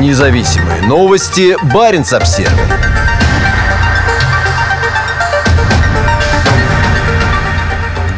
Независимые новости. Барин обсерва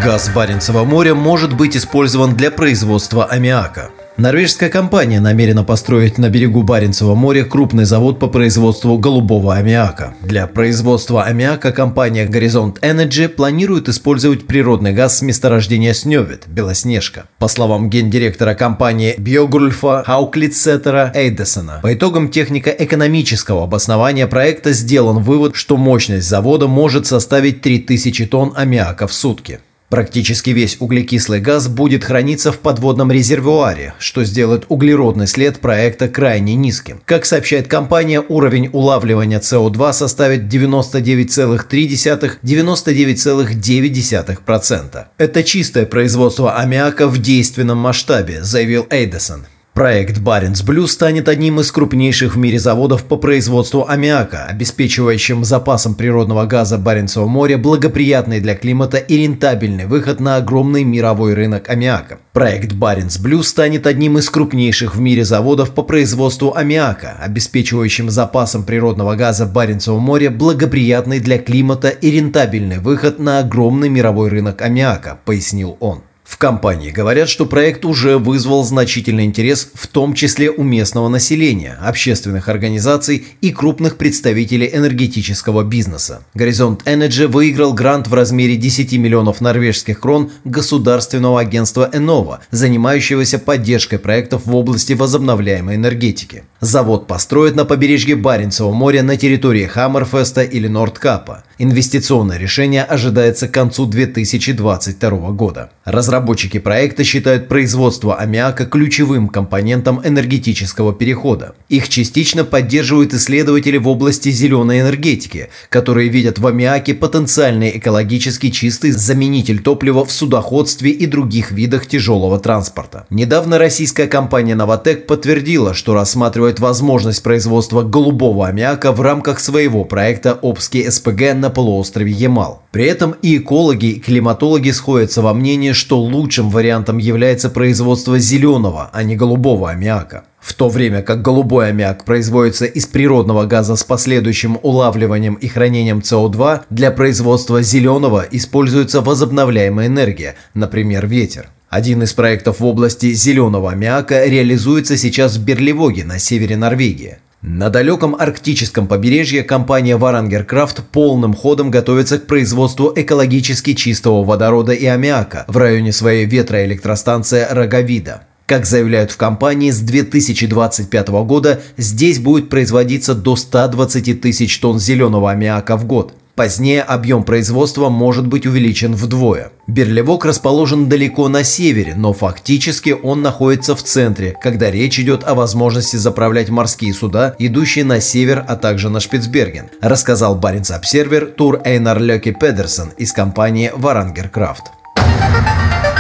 Газ Баренцева моря может быть использован для производства аммиака. Норвежская компания намерена построить на берегу Баренцева моря крупный завод по производству голубого аммиака. Для производства аммиака компания Horizont Energy планирует использовать природный газ с месторождения Снёвит, Белоснежка. По словам гендиректора компании Бьогульфа Хауклитсеттера Эйдесона, по итогам технико-экономического обоснования проекта сделан вывод, что мощность завода может составить 3000 тонн аммиака в сутки. Практически весь углекислый газ будет храниться в подводном резервуаре, что сделает углеродный след проекта крайне низким. Как сообщает компания, уровень улавливания СО2 составит 99,3-99,9%. Это чистое производство аммиака в действенном масштабе, заявил Эйдесон. Проект Баренц Блю станет одним из крупнейших в мире заводов по производству аммиака, обеспечивающим запасом природного газа Баренцева моря благоприятный для климата и рентабельный выход на огромный мировой рынок аммиака. Проект Баренц Блю станет одним из крупнейших в мире заводов по производству аммиака, обеспечивающим запасом природного газа Баренцева моря благоприятный для климата и рентабельный выход на огромный мировой рынок аммиака, пояснил он. В компании говорят, что проект уже вызвал значительный интерес, в том числе у местного населения, общественных организаций и крупных представителей энергетического бизнеса. Горизонт Energy выиграл грант в размере 10 миллионов норвежских крон государственного агентства Enova, занимающегося поддержкой проектов в области возобновляемой энергетики. Завод построят на побережье Баренцева моря на территории Хаммерфеста или Нордкапа. Инвестиционное решение ожидается к концу 2022 года. Разработчики проекта считают производство аммиака ключевым компонентом энергетического перехода. Их частично поддерживают исследователи в области зеленой энергетики, которые видят в аммиаке потенциальный экологически чистый заменитель топлива в судоходстве и других видах тяжелого транспорта. Недавно российская компания «Новотек» подтвердила, что рассматривает возможность производства голубого аммиака в рамках своего проекта «Обский СПГ» на полуострове Ямал. При этом и экологи, и климатологи сходятся во мнении, что лучшим вариантом является производство зеленого, а не голубого аммиака. В то время как голубой аммиак производится из природного газа с последующим улавливанием и хранением СО2, для производства зеленого используется возобновляемая энергия, например, ветер. Один из проектов в области зеленого аммиака реализуется сейчас в Берлевоге на севере Норвегии. На далеком арктическом побережье компания Варангеркрафт полным ходом готовится к производству экологически чистого водорода и аммиака в районе своей ветроэлектростанции Роговида. Как заявляют в компании, с 2025 года здесь будет производиться до 120 тысяч тонн зеленого аммиака в год. Позднее объем производства может быть увеличен вдвое. Берлевок расположен далеко на севере, но фактически он находится в центре, когда речь идет о возможности заправлять морские суда, идущие на север, а также на Шпицберген, рассказал Баренц Обсервер Тур Эйнар Леки Педерсон из компании Варангер Крафт.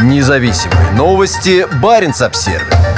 Независимые новости Баренц Обсервер.